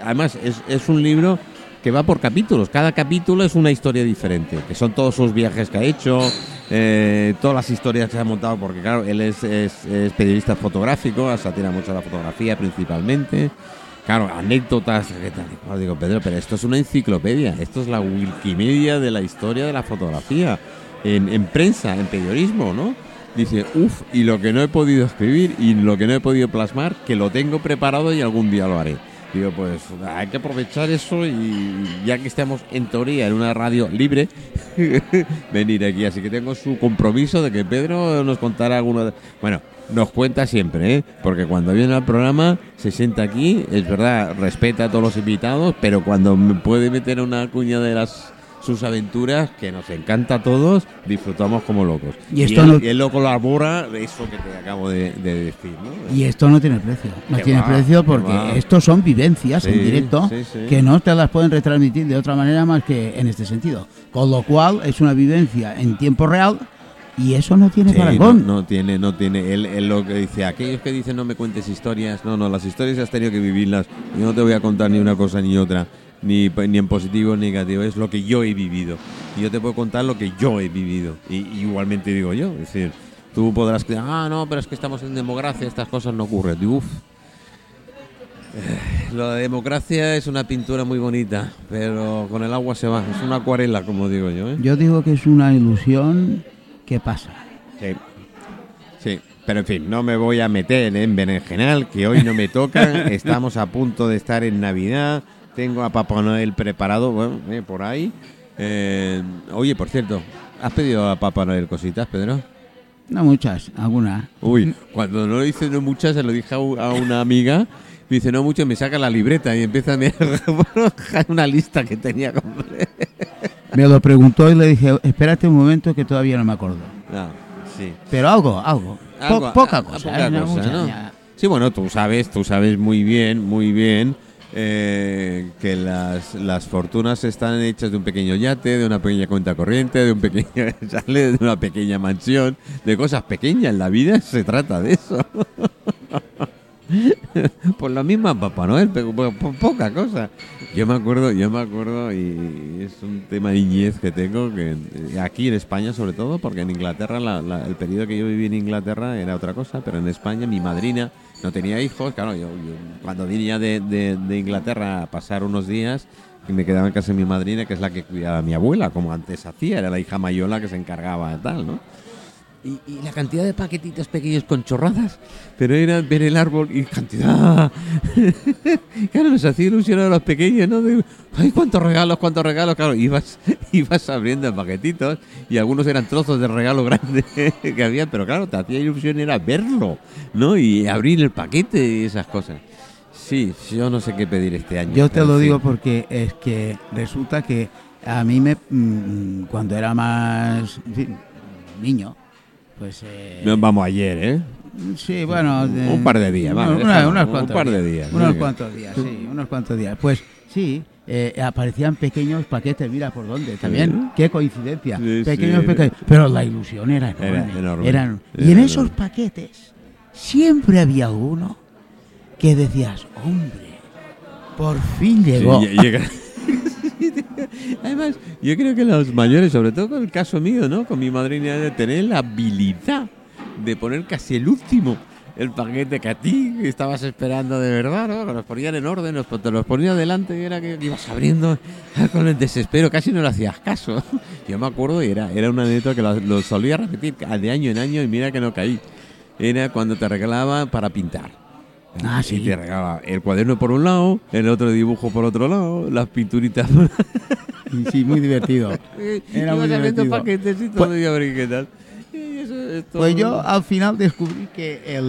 S1: Además, es, es un libro que va por capítulos. Cada capítulo es una historia diferente, que son todos sus viajes que ha hecho, eh, todas las historias que se ha montado, porque claro, él es, es- periodista fotográfico, se atira mucho a la fotografía principalmente. Claro, anécdotas, ¿qué tal? cual. Digo, Pedro, pero esto es una enciclopedia, esto es la Wikimedia de la historia de la fotografía, en prensa, en periodismo, ¿no? Dice, uff, y lo que no he podido escribir y lo que no he podido plasmar, que lo tengo preparado y algún día lo haré. Digo, pues hay que aprovechar eso y ya que estamos en teoría en una radio libre, venir aquí. Así que tengo su compromiso de que Pedro nos contará alguna... de- Bueno, nos cuenta siempre, ¿eh? Porque cuando viene al programa se sienta aquí, es verdad, respeta a todos los invitados, pero cuando me puede meter una cuña de las sus aventuras, que nos encanta a todos, disfrutamos como locos.
S2: Y esto
S1: él,
S2: no-
S1: él lo colabora, eso que te acabo de, de decir, ¿no?
S2: Y esto no tiene precio. No tiene
S1: va,
S2: precio
S1: que
S2: porque estos son vivencias en directo
S1: sí, sí.
S2: que no te las pueden retransmitir de otra manera más que en este sentido. Con lo cual es una vivencia en tiempo real y eso no tiene
S1: Sí, no,
S2: parangón.
S1: no tiene, no tiene. Él, él lo que dice, aquellos que dicen no me cuentes historias, no, no, las historias has tenido que vivirlas. Yo no te voy a contar ni una cosa ni otra, ni, ni en positivo ni negativo, es lo que yo he vivido. Y yo te puedo contar lo que yo he vivido. Y, y igualmente digo yo, es decir, tú podrás creer, ah, no, pero es que estamos en democracia, estas cosas no ocurren. Digo, uf. Eh, Lo de democracia es una pintura muy bonita, pero con el agua se va. Es una acuarela, como digo yo. ¿eh?
S2: Yo digo que es una ilusión que pasa.
S1: Sí. Sí, pero en fin, no me voy a meter en berenjenal, que hoy no me toca. Estamos a punto de estar en Navidad. Tengo a Papá Noel preparado, bueno, eh, por ahí. Eh, oye, por cierto, ¿has pedido a Papá Noel cositas, Pedro?
S2: No muchas, algunas.
S1: Uy, cuando no lo hice no muchas, se lo dije a, a una amiga. Me dice, no mucho, me saca la libreta y empieza a mirar una lista que tenía.
S2: Me lo preguntó y le dije, espérate un momento que todavía no me acuerdo.
S1: No, sí.
S2: Pero algo, algo. Po- poca
S1: a- a
S2: cosa.
S1: poca
S2: ¿eh? No
S1: cosa,
S2: mucha,
S1: ¿no?
S2: ya.
S1: Sí, bueno, tú sabes, tú sabes muy bien, muy bien eh, que las, las fortunas están hechas de un pequeño yate, de una pequeña cuenta corriente, de un pequeño de una pequeña mansión, de cosas pequeñas. La vida se trata de eso. Por la misma Papá Noel, pero po- po- poca cosa. Yo me acuerdo, yo me acuerdo, y es un tema de niñez que tengo, que eh, aquí en España sobre todo, porque en Inglaterra, la- la- el periodo que yo viví en Inglaterra era otra cosa, pero en España mi madrina no tenía hijos, claro, yo, cuando venía de, de- de Inglaterra a pasar unos días, me quedaba en casa de mi madrina, que es la que cuidaba a mi abuela, como antes hacía, era la hija mayor la que se encargaba de tal, ¿no? Y, y la cantidad de paquetitos pequeños con chorradas, pero era ver el árbol y cantidad. claro, nos hacía ilusión a los pequeños, ¿no? De, Ay, cuántos regalos, cuántos regalos. Claro, ibas, ibas abriendo paquetitos y algunos eran trozos de regalo grande que había, pero claro, te hacía ilusión era verlo, ¿no? Y abrir el paquete y esas cosas. Sí, yo no sé qué pedir este año.
S2: Yo te lo
S1: sí.
S2: digo porque es que resulta que a mí me mm, cuando era más en fin, niño, pues eh,
S1: Vamos ayer, ¿eh?
S2: sí, bueno,
S1: Un-
S2: de-
S1: un par de días, vale,
S2: unos- unos
S1: un
S2: cuantos
S1: par de días,
S2: unos cuantos días, sí, unos cuantos días. Pues sí, eh, aparecían pequeños paquetes, mira por dónde, también, qué coincidencia,
S1: Sí,
S2: pequeños
S1: sí.
S2: pequeños, pero la ilusión era enorme,
S1: Era enorme.
S2: eran-
S1: Era
S2: y en esos
S1: enorme.
S2: paquetes siempre había uno que decías, hombre, por fin llegó.
S1: Sí, lle- llega- Además, yo creo que los mayores, sobre todo con el caso mío, ¿no? Con mi madrina, de tener la habilidad de poner casi el último el paquete que a ti estabas esperando de verdad, ¿no? Nos ponían en orden, nos, te los ponía delante y era que ibas abriendo con el desespero, casi no le hacías caso. Yo me acuerdo y era, era una anécdota que lo, lo solía repetir de año en año y mira que no caí. Era cuando te regalaba para pintar.
S2: Ah,
S1: Y
S2: sí.
S1: te regalaba el cuaderno por un lado, el otro dibujo por otro lado, las pinturitas por
S2: Y sí, muy divertido. Era muy divertido.
S1: paquetes y todo, y a ver qué tal. Y eso es todo.
S2: Pues yo al final descubrí que el,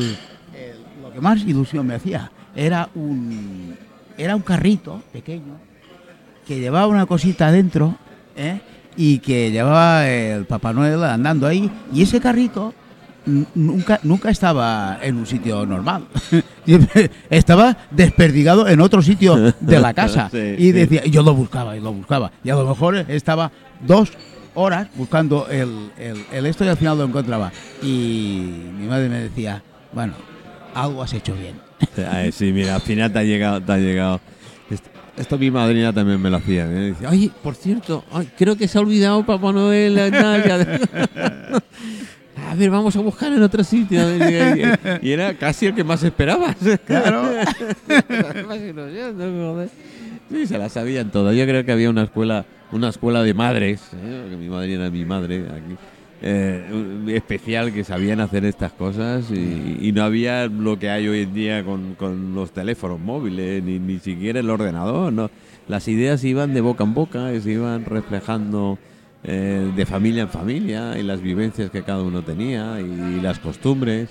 S2: el- lo que más ilusión me hacía era un era un carrito pequeño que llevaba una cosita adentro ¿eh? y que llevaba el Papá Noel andando ahí y ese carrito nunca nunca estaba en un sitio normal estaba desperdigado en otro sitio de la casa
S1: Sí,
S2: y
S1: sí.
S2: decía y yo lo buscaba y lo buscaba y a lo mejor estaba dos horas buscando el, el, el esto y al final lo encontraba y mi madre me decía bueno algo has hecho bien
S1: Ay, sí, mira, al final te ha llegado, te ha llegado. Esto, mi madrina también me lo hacía. Me decía, oye, por cierto, ay, creo que se ha olvidado Papá Noel. eh, tal, ya". A ver, vamos a buscar en otro sitio. ver, Y era casi el que más esperabas.
S2: claro.
S1: Sí, se la sabían todas. Yo creo que había una escuela, una escuela de madres, ¿eh? porque mi madre era mi madre aquí, eh, especial que sabían hacer estas cosas y, y no había lo que hay hoy en día con, con los teléfonos móviles, ni, ni siquiera el ordenador. ¿no? Las ideas iban de boca en boca, y se iban reflejando eh, de familia en familia y las vivencias que cada uno tenía y las costumbres.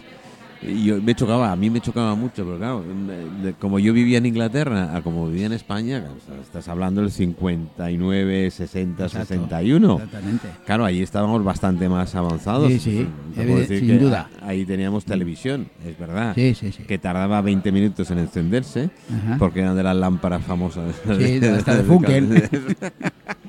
S1: Y yo me chocaba, a mí me chocaba mucho, pero claro, de- como yo vivía en Inglaterra a como vivía en España, estás hablando del 59, 60,
S2: Exacto,
S1: 61.
S2: exactamente
S1: Claro, ahí estábamos bastante más avanzados.
S2: Sí, sí,
S1: decir
S2: sin
S1: que
S2: duda.
S1: Ahí teníamos televisión, es verdad.
S2: sí sí sí
S1: Que tardaba 20 minutos en encenderse,
S2: Ajá.
S1: porque eran de las lámparas famosas.
S2: Sí, de- hasta de Funken.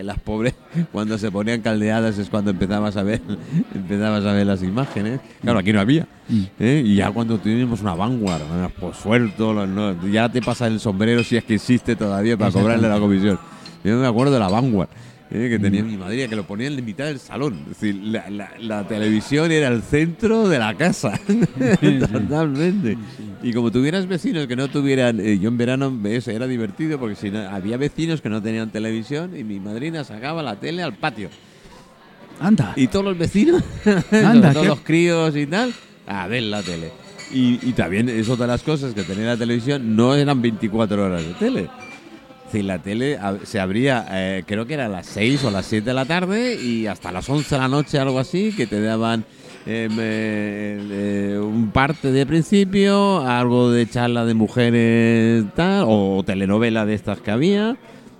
S1: que las pobres, cuando se ponían caldeadas es cuando empezabas a ver, empezabas a ver las imágenes. Claro, aquí no había.
S2: Mm.
S1: ¿eh? Y ya cuando tuvimos una vanguard, pues suelto, ya te pasa el sombrero si es que existe todavía para cobrarle la comisión. Yo me acuerdo de la vanguard. ¿Eh? que tenía mi madre, que lo ponían en mitad del salón. Es decir, la, la- la televisión era el centro de la casa. Totalmente. Y como tuvieras vecinos que no tuvieran. eh, yo en verano eso era divertido porque si no, había vecinos que no tenían televisión y mi madrina sacaba la tele al patio.
S2: anda
S1: Y todos los vecinos,
S2: Anda,
S1: todos los críos y tal, a ver la tele. Y, y también es otra de las cosas que tenía la televisión, no eran 24 horas de tele. Decir, la tele se abría, eh, creo que era a las 6 o las 7 de la tarde y hasta las 11 de la noche, algo así, que te daban em, eh, eh, un parte de principio, algo de charla de mujeres, tal, o telenovela de estas que había,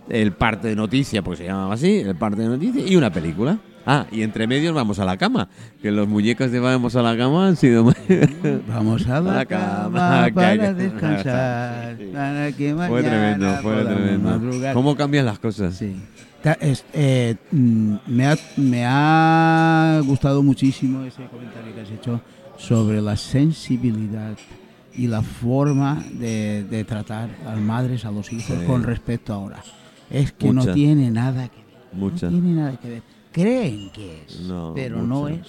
S1: el parte de noticia, pues se llamaba así, el parte de noticia, y una película. Ah, y entre medios vamos a la cama, que los muñecos de vamos a la cama han sido.
S2: Vamos a la
S1: La cama,
S2: para descansar,
S1: Sí.
S2: para que
S1: Fue tremendo, fue tremendo.
S2: madrugar.
S1: ¿Cómo cambian las cosas?
S2: Sí. Eh, mm, me, ha, me ha gustado muchísimo ese comentario que has hecho sobre la sensibilidad y la forma de, de tratar a las madres, a los hijos
S1: Sí.
S2: con respecto a ahora. Es que
S1: Mucha.
S2: no tiene nada que ver.
S1: Mucha.
S2: No tiene nada que ver. Creen que es,
S1: No,
S2: pero no es.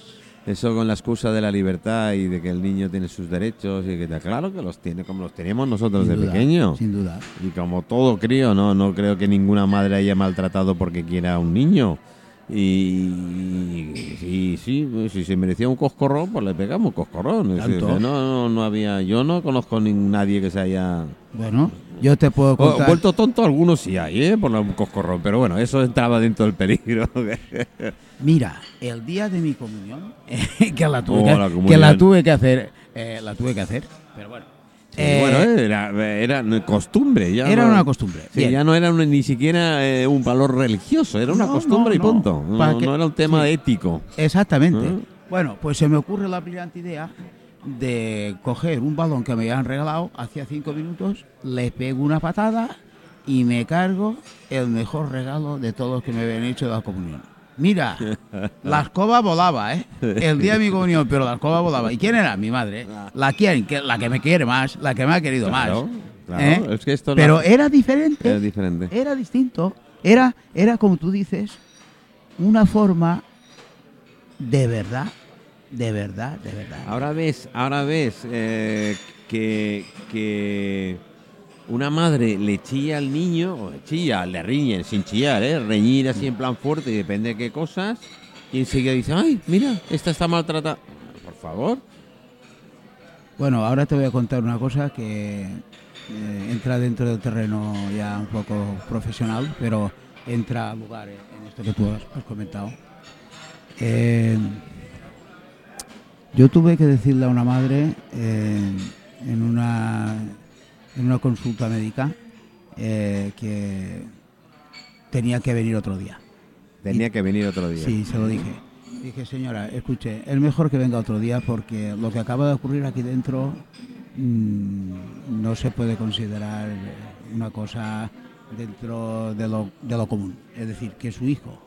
S1: Eso con la excusa de la libertad y de que el niño tiene sus derechos y que claro que los tiene como los tenemos nosotros
S2: Sin
S1: de
S2: duda,
S1: pequeño.
S2: Sin duda.
S1: Y como todo crío, no, no creo que ninguna madre haya maltratado porque quiera a un niño. Y, y sí, pues, si se merecía un coscorrón, pues le pegamos un coscorrón. Es decir,
S2: Tanto.
S1: no, no, no había, yo no conozco ni nadie que se haya
S2: Bueno, yo te puedo
S1: O-
S2: contar.
S1: vuelto tonto. Algunos sí hay, ¿eh? por un coscorrón, pero bueno, eso entraba dentro del peligro.
S2: Mira, el día de mi comunión, que la tuve,
S1: Oh,
S2: que,
S1: la
S2: que
S1: comunión.
S2: la tuve que hacer, eh, la tuve que hacer, pero bueno. Eh,
S1: bueno, eh, era, era costumbre. Ya
S2: era
S1: no-
S2: una costumbre.
S1: Sí, ya no era un- ni siquiera eh, un valor religioso, era una
S2: No,
S1: costumbre
S2: no,
S1: y punto. No, era un tema
S2: Sí.
S1: ético.
S2: Exactamente.
S1: Ah.
S2: Bueno, pues se me ocurre la brillante idea de coger un balón que me habían regalado hacía cinco minutos, le pego una patada y me cargo el mejor regalo de todos que me habían hecho de la comunión. Mira, la escoba volaba, ¿eh? El día de mi comunión, pero la escoba volaba. ¿Y quién era? Mi madre. La, quien, que, la que me quiere más, la que me ha querido
S1: Claro,
S2: más.
S1: claro,
S2: ¿eh?
S1: es que esto
S2: Pero era diferente.
S1: era diferente.
S2: Era distinto. Era, era como tú dices, una forma de verdad, de verdad, de verdad.
S1: Ahora ves, ahora ves eh, que, que una madre le chilla al niño, o le chilla, le riñen sin chillar, ¿eh? reñir así en plan fuerte, y depende de qué cosas, y enseguida dice, ay, mira, esta está maltratada. Por favor.
S2: Bueno, ahora te voy a contar una cosa que eh, entra dentro del terreno ya un poco profesional, pero entra a lugar en en esto que tú has, comentado. Eh, yo tuve que decirle a una madre eh, en, una, en una consulta médica eh, que tenía que venir otro día.
S1: Tenía que venir otro día.
S2: Sí, se lo dije. Dije, señora, escuche, es mejor que venga otro día porque lo que acaba de ocurrir aquí dentro mm, no se puede considerar una cosa dentro de lo, de lo común. Es decir, que su hijo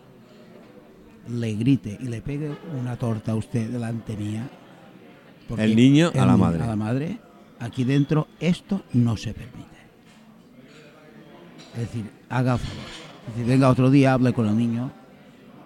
S2: le grite y le pegue una torta a usted delante mía.
S1: El niño a la madre.
S2: A la madre. Aquí dentro esto no se permite. Es decir, haga favor. Es decir, venga otro día, hable con el niño.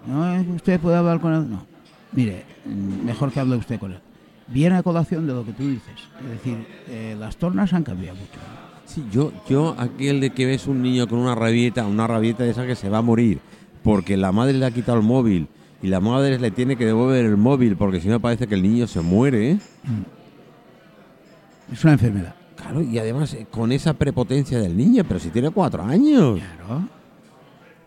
S2: No, usted puede hablar con él. No. Mire, mm, mejor que hable usted con él. Viene a colación de lo que tú dices. Es decir, eh, las tornas han cambiado mucho.
S1: Sí, yo, yo, aquel de que ves un niño con una rabieta, una rabieta de esa que se va a morir, porque la madre le ha quitado el móvil y la madre le tiene que devolver el móvil, porque si no parece que el niño se muere. ¿eh?
S2: Es una enfermedad.
S1: Claro, y además eh, con esa prepotencia del niño, pero si tiene cuatro años.
S2: Claro.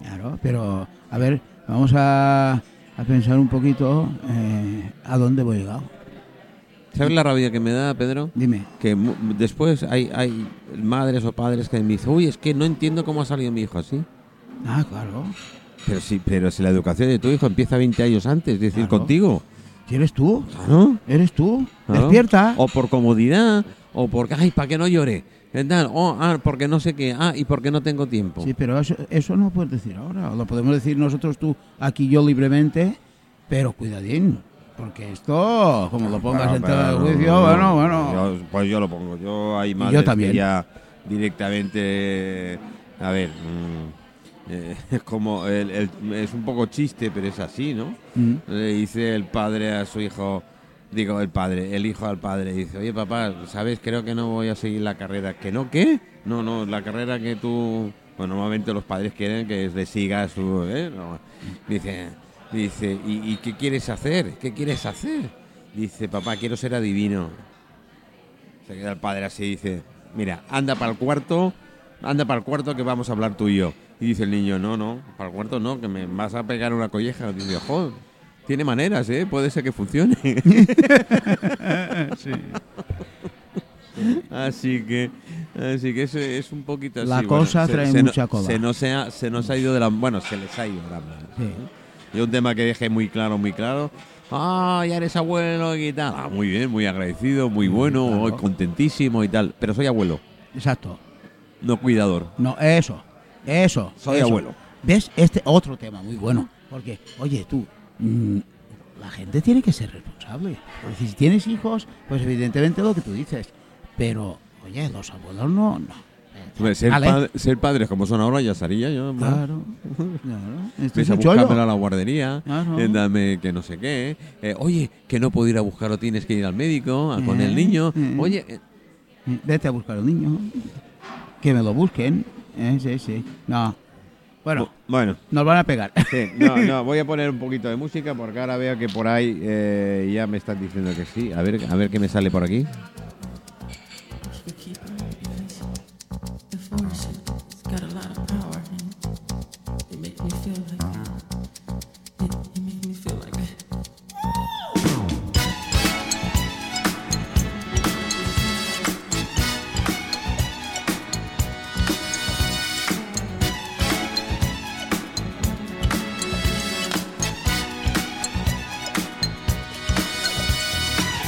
S2: Claro, pero a ver, vamos a, a pensar un poquito eh, a dónde voy llegado.
S1: ¿Sabes la rabia que me da, Pedro?
S2: Dime.
S1: Que después hay, hay madres o padres que me dicen, uy, es que no entiendo cómo ha salido mi hijo así.
S2: Ah, claro.
S1: Pero si, pero si la educación de tu hijo empieza 20 años antes, es decir,
S2: Claro.
S1: contigo.
S2: ¿Si eres tú?
S1: ¿no?
S2: ¿Eres tú? Despierta.
S1: O por comodidad, o porque, ay, para que no llore. Tal, O, ah, porque no sé qué. Ah, y porque no tengo tiempo.
S2: Sí, pero eso, eso no puedes decir ahora. Lo podemos decir nosotros tú, aquí yo libremente, pero cuidadín. Porque esto, como lo pongas
S1: Bueno,
S2: en tela de
S1: pero-
S2: juicio, bueno, bueno.
S1: Yo- pues yo lo pongo. Yo hay madres
S2: yo también.
S1: que ya directamente. A ver. mm, eh, es como. el- el- es un poco chiste, pero es así, ¿no?
S2: Mm.
S1: Le dice el padre a su hijo. Digo, el padre, el hijo al padre, dice, oye papá, ¿sabes? Creo que no voy a seguir la carrera. ¿Que no qué? No, no, la carrera que tú... Bueno, normalmente los padres quieren que le siga su... ¿eh? No. Dice, dice ¿y, y qué quieres hacer? ¿Qué quieres hacer? Dice, papá, quiero ser adivino. Se queda el padre así dice, mira, anda para el cuarto, anda para el cuarto que vamos a hablar tú y yo. Y dice el niño, no, no, para el cuarto no, que me vas a pegar una colleja. Dice, joder, tiene maneras, ¿eh? Puede ser que funcione. Así que, así que eso es un poquito así.
S2: La
S1: bueno,
S2: cosa
S1: se-
S2: trae
S1: se no-
S2: mucha cola.
S1: Se nos, ha, se nos ha ido de la... Bueno, se les ha ido de la mano.
S2: Sí.
S1: Y un tema que dejé muy claro, muy claro. Ah, ya eres abuelo y tal. Ah, muy bien, muy agradecido, muy bueno,
S2: claro.
S1: hoy contentísimo y tal. Pero soy abuelo,
S2: Exacto.
S1: no cuidador.
S2: No, eso. Eso.
S1: Soy
S2: eso.
S1: abuelo.
S2: ¿Ves? Este otro tema muy bueno. Porque, oye, tú, mm, la gente tiene que ser responsable. Es decir, si tienes hijos, pues evidentemente lo que tú dices. Pero, oye, los abuelos no. no.
S1: Hombre, ser, padres como son ahora ya sería yo.
S2: Claro. claro. Esto
S1: Ves
S2: es
S1: a buscármelo a la guardería,
S2: Claro.
S1: eh, dame que no sé qué. eh, oye, que no puedo ir a buscarlo, tienes que ir al médico, a- con
S2: Eh,
S1: el niño.
S2: eh.
S1: Oye, eh,
S2: Vete a buscar al niño. Que me lo busquen. Eh, sí, sí. No. Bueno,
S1: bu- bueno,
S2: nos van a pegar.
S1: sí, no, no, voy a poner un poquito de música porque ahora veo que por ahí eh, ya me están diciendo que sí. A ver, a ver qué me sale por aquí.